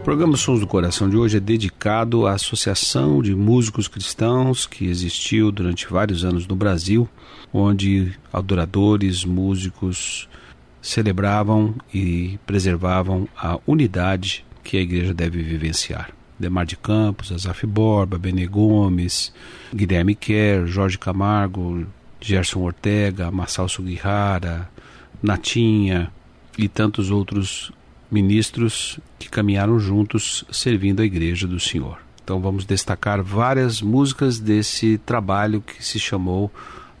O programa Sons do Coração de hoje é dedicado à Associação de Músicos Cristãos que existiu durante vários anos no Brasil, onde adoradores, músicos celebravam e preservavam a unidade que a igreja deve vivenciar. Demar de Campos, Azaf Borba, Bene Gomes, Guilherme Kerr, Jorge Camargo, Gerson Ortega, Marçal Sugihara, Natinha e tantos outros ministros que caminharam juntos servindo a igreja do Senhor. Então vamos destacar várias músicas desse trabalho que se chamou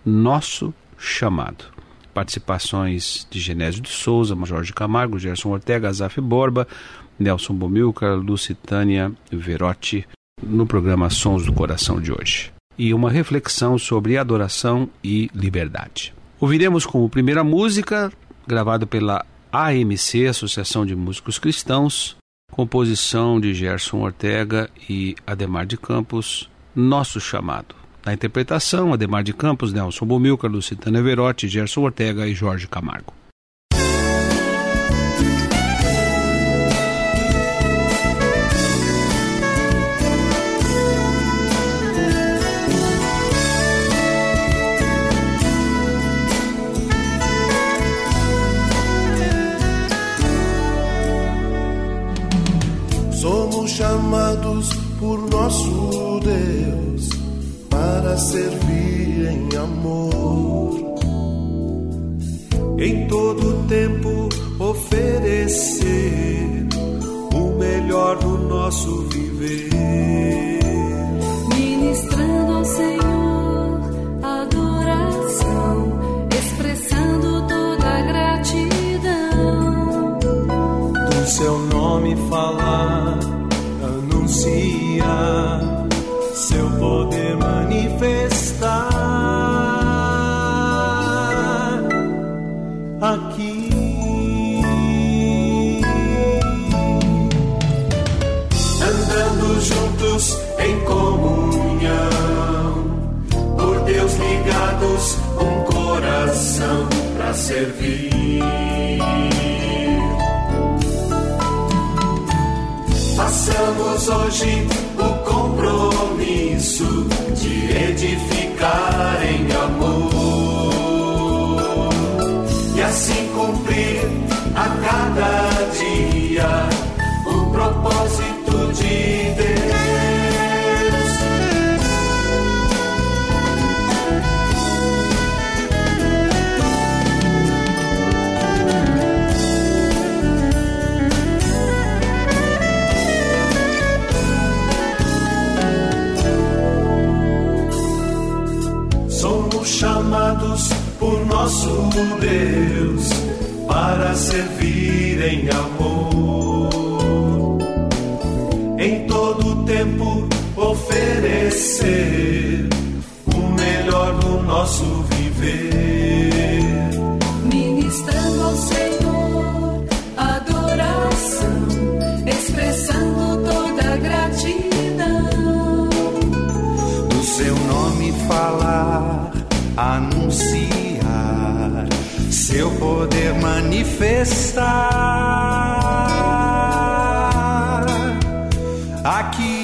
Nosso Chamado. Participações de Genésio de Souza, Jorge Camargo, Gerson Ortega, Azaf Borba, Nelson Bomilcar, Lucitânia Verotti, no programa Sons do Coração de hoje. E uma reflexão sobre adoração e liberdade. Ouviremos como primeira música, gravada pela AMC, Associação de Músicos Cristãos, composição de Gerson Ortega e Ademar de Campos, Nosso Chamado. Na interpretação, Ademar de Campos, Nelson Bomilcar, Lucitânia Verotti, Gerson Ortega e Jorge Camargo. Chamados por nosso Deus para servir em amor. Em todo tempo oferecer o melhor do nosso viver. Ministrando ao Senhor adoração, expressando toda a gratidão. Do seu nome falar, anunciar, seu poder manifestar. Aqui. Andando juntos em comunhão, por Deus ligados, um coração para servir. Façamos hoje o compromisso de edificar em amor e assim cumprir a cada dia o propósito de nosso Deus para servir em amor. Em todo tempo oferecer o melhor do nosso viver. manifestar aqui.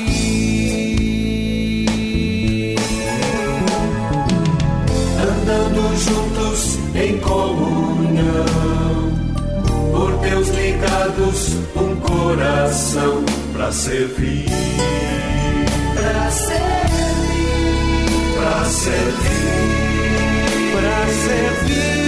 Andando juntos em comunhão, por teus ligados, um coração para servir. Pra servir, pra servir, pra servir.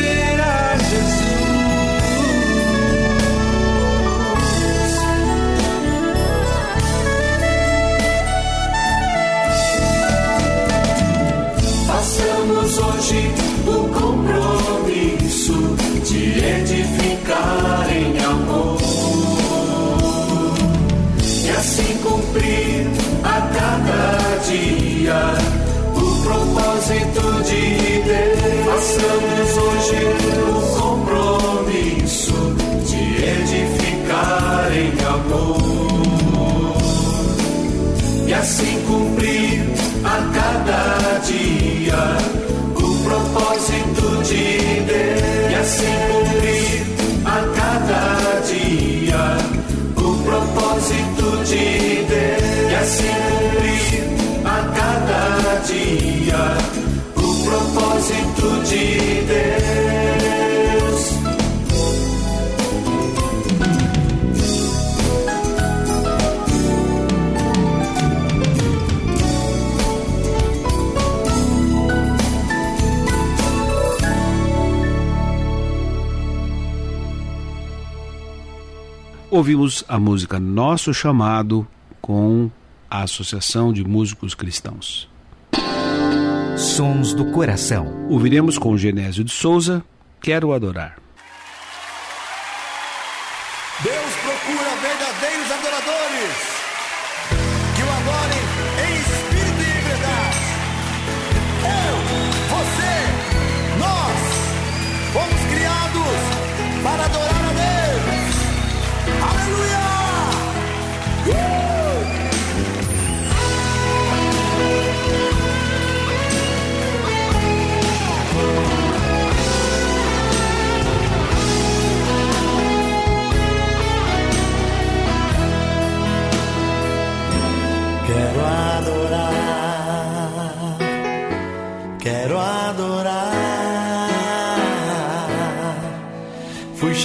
ouvimos a música Nosso Chamado com a Associação de Músicos Cristãos. Sons do Coração. Ouviremos com Genésio de Souza, Quero Adorar.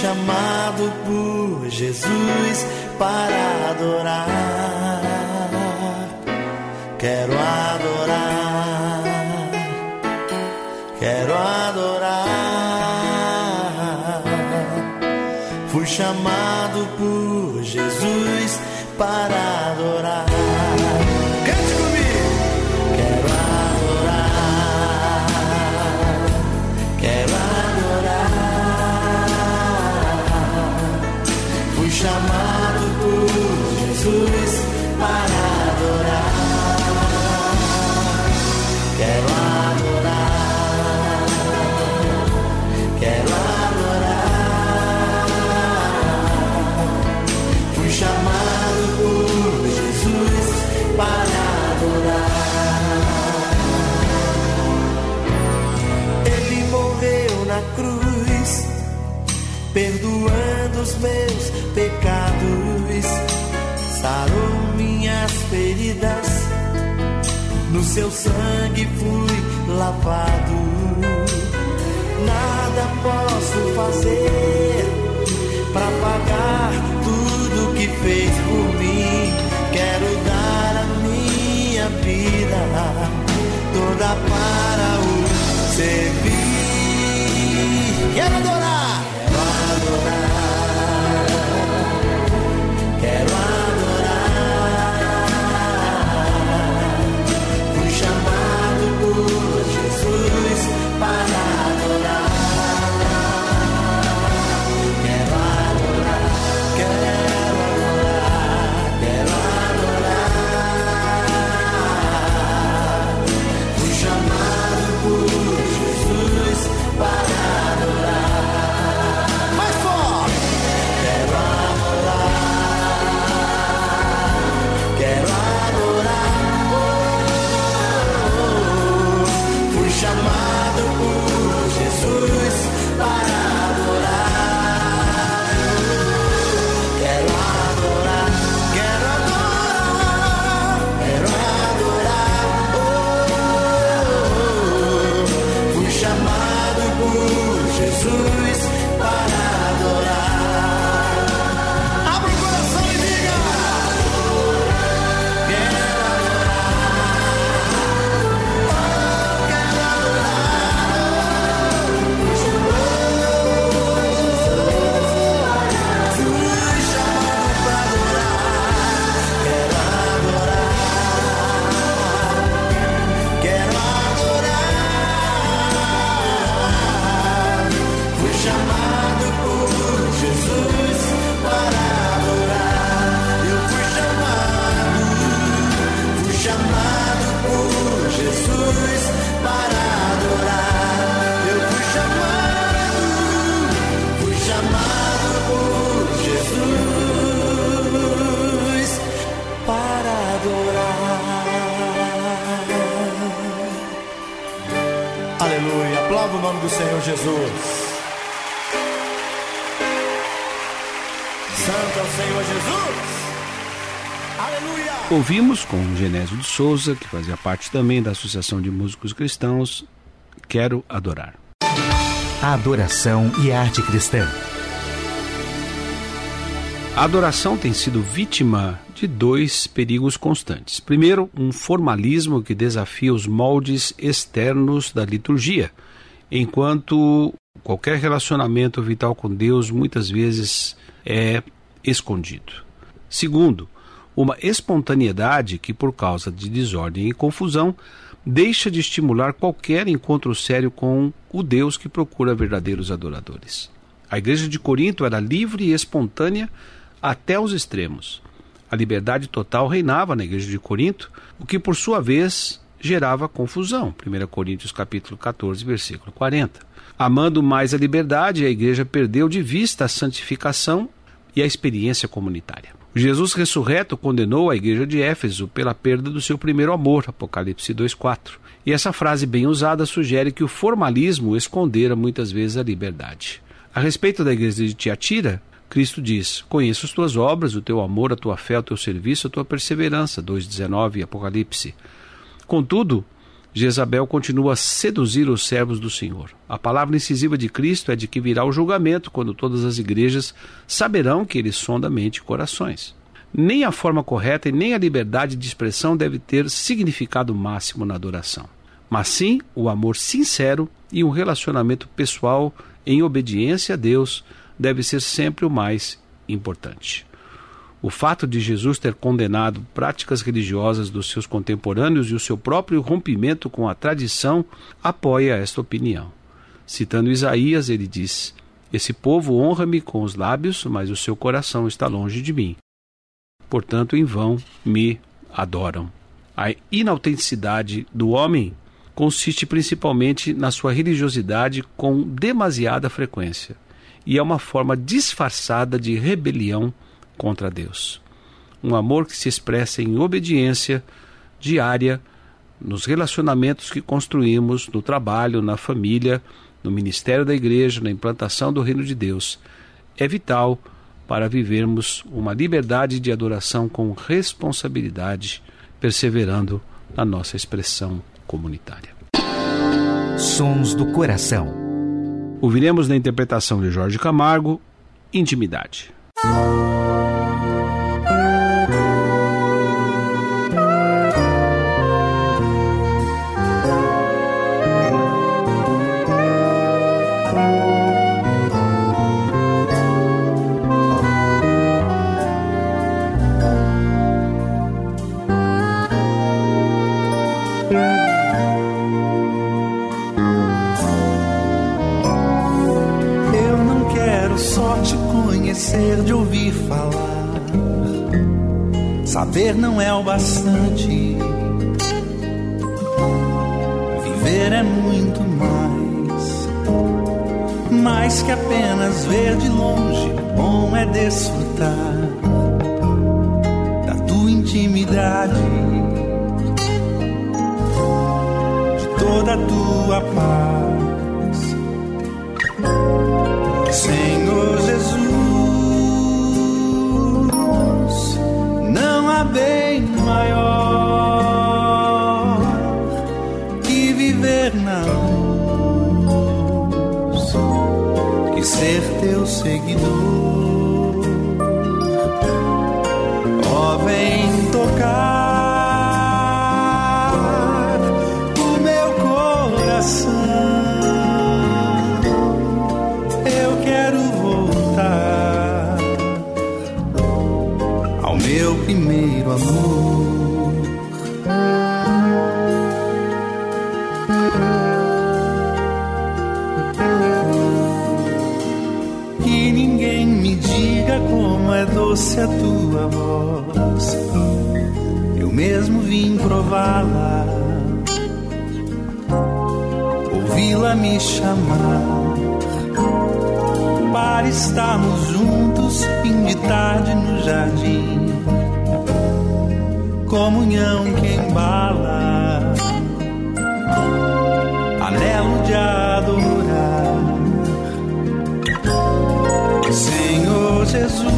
chamado por Jesus para adorar. Quero adorar, quero adorar. Fui chamado por Jesus para adorar. meus pecados, sarou minhas feridas, no seu sangue fui lavado. Nada posso fazer para pagar tudo que fez por mim. Quero dar a minha vida toda para o servir. Quero adorar. Ouvimos com Genésio de Souza, que fazia parte também da Associação de Músicos Cristãos, Quero Adorar. A adoração e a arte cristã. A adoração tem sido vítima de dois perigos constantes. Primeiro, um formalismo que desafia os moldes externos da liturgia, enquanto qualquer relacionamento vital com Deus muitas vezes é escondido. Segundo, uma espontaneidade que, por causa de desordem e confusão, deixa de estimular qualquer encontro sério com o Deus que procura verdadeiros adoradores. A igreja de Corinto era livre e espontânea até os extremos. A liberdade total reinava na igreja de Corinto, o que por sua vez gerava confusão. 1 Coríntios capítulo 14, versículo 40. Amando mais a liberdade, a igreja perdeu de vista a santificação e a experiência comunitária. Jesus ressurreto condenou a igreja de Éfeso pela perda do seu primeiro amor, Apocalipse 2:4. E essa frase bem usada sugere que o formalismo escondera muitas vezes a liberdade. A respeito da igreja de Tiatira, Cristo diz: Conheço as tuas obras, o teu amor, a tua fé, o teu serviço, a tua perseverança. 2,19 Apocalipse. Contudo, Jezabel continua a seduzir os servos do Senhor. A palavra incisiva de Cristo é de que virá o julgamento, quando todas as igrejas saberão que ele sonda mente e corações. Nem a forma correta e nem a liberdade de expressão deve ter significado máximo na adoração, mas sim o amor sincero e um relacionamento pessoal em obediência a Deus deve ser sempre o mais importante. O fato de Jesus ter condenado práticas religiosas dos seus contemporâneos e o seu próprio rompimento com a tradição apoia esta opinião. Citando Isaías, ele diz: Esse povo honra-me com os lábios, mas o seu coração está longe de mim. Portanto, em vão me adoram. A inautenticidade do homem consiste principalmente na sua religiosidade com demasiada frequência e é uma forma disfarçada de rebelião contra Deus. Um amor que se expressa em obediência diária nos relacionamentos que construímos no trabalho, na família, no ministério da igreja, na implantação do reino de Deus. É vital para vivermos uma liberdade de adoração com responsabilidade, perseverando na nossa expressão comunitária. Sons do coração. Ouviremos na interpretação de Jorge Camargo, Intimidade. Bastante. Viver é muito mais. Mais que apenas ver de longe, bom é desfrutar da tua intimidade, de toda a tua paz. Senhor teu seguidor. ninguém me diga como é doce a tua voz. Eu mesmo vim prová-la, ouvi-la me chamar. Para estarmos juntos, fim de tarde no jardim. Comunhão que embala, anelo de adoro. Jesus.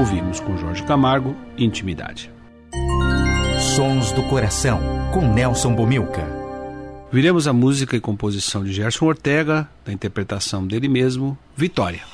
ouvimos com Jorge Camargo Intimidade. Sons do Coração, com Nelson Bomilca. Viremos a música e composição de Gerson Ortega, da interpretação dele mesmo, Vitória.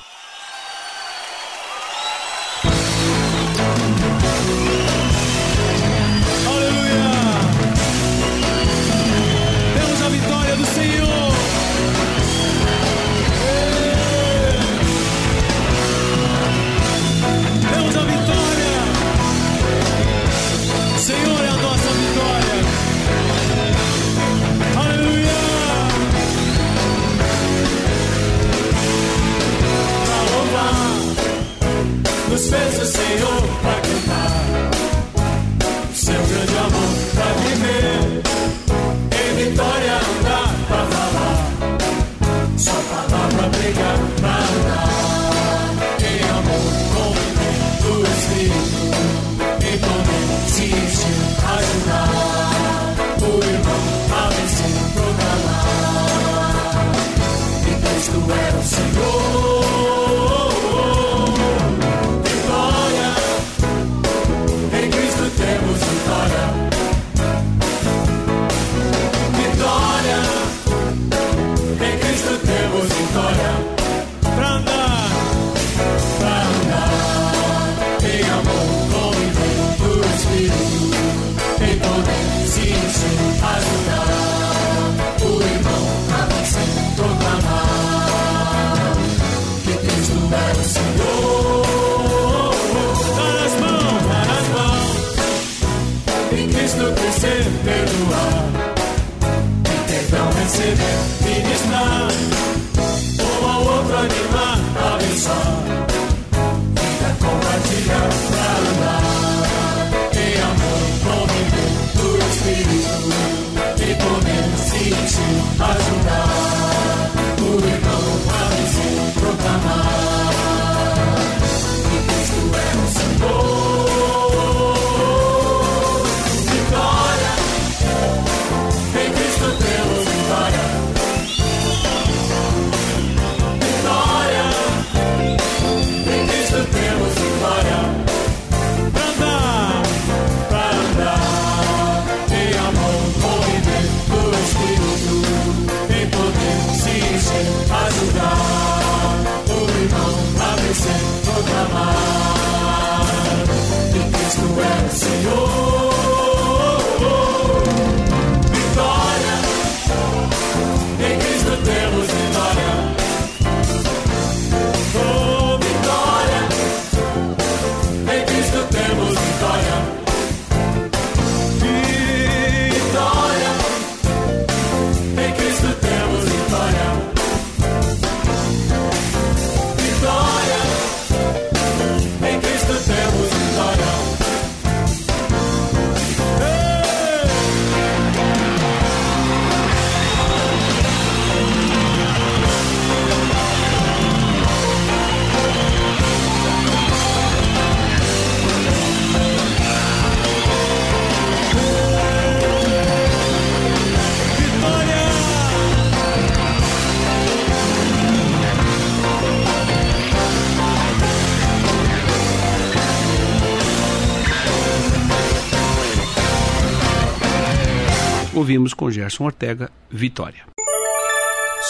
Ouvimos com Gerson Ortega Vitória.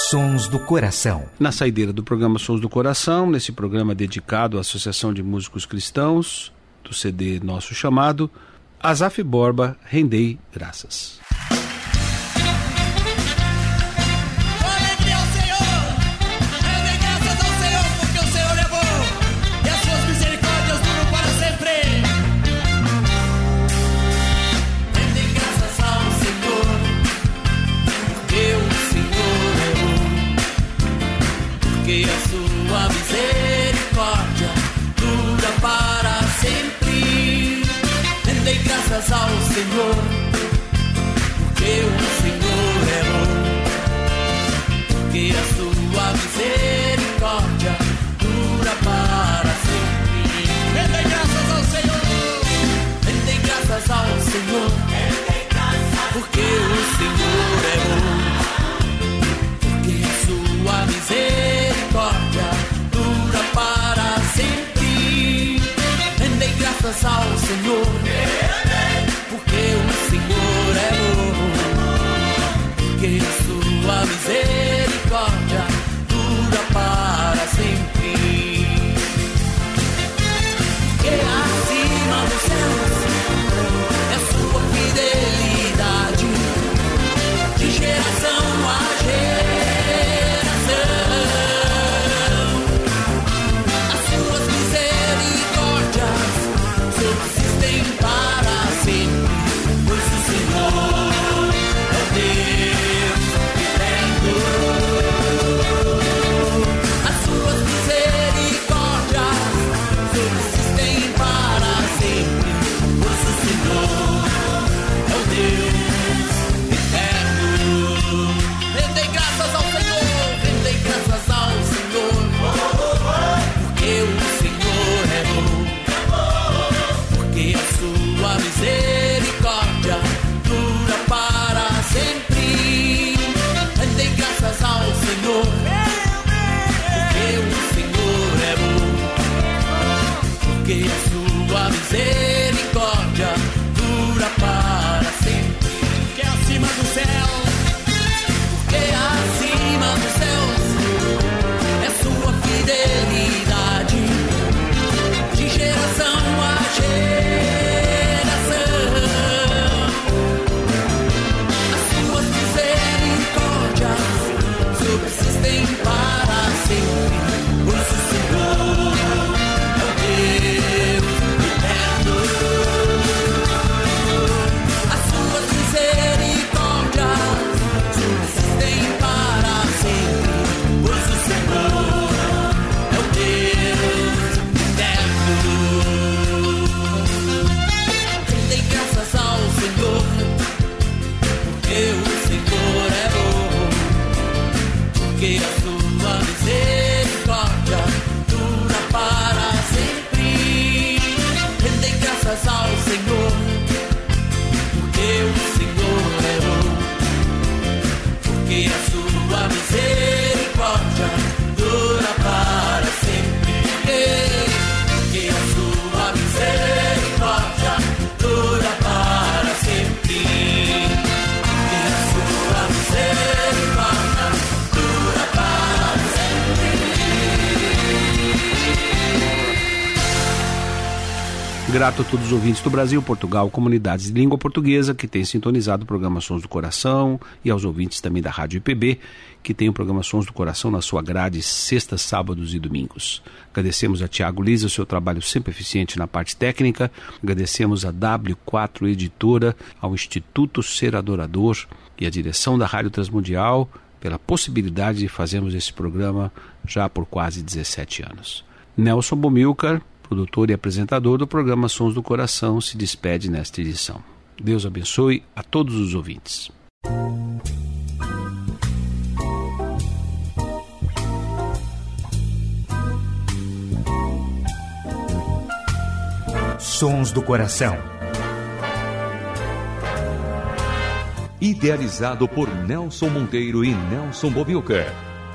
Sons do Coração. Na saideira do programa Sons do Coração, nesse programa dedicado à Associação de Músicos Cristãos, do CD Nosso Chamado, Azaf Borba, Rendei Graças. Graças ao Senhor, porque o Senhor é bom, porque a Grato a todos os ouvintes do Brasil, Portugal, comunidades de língua portuguesa que têm sintonizado o programa Sons do Coração e aos ouvintes também da Rádio IPB que tem o programa Sons do Coração na sua grade sextas, sábados e domingos. Agradecemos a Tiago Lisa seu trabalho sempre eficiente na parte técnica. Agradecemos a W4 Editora, ao Instituto Ser Adorador e à direção da Rádio Transmundial pela possibilidade de fazermos esse programa já por quase 17 anos. Nelson Bomilcar, produtor e apresentador do programa Sons do Coração, se despede nesta edição. Deus abençoe a todos os ouvintes. Sons do Coração. Idealizado por Nelson Monteiro e Nelson Bobilca.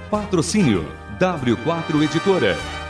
Patrocínio W4 Editora.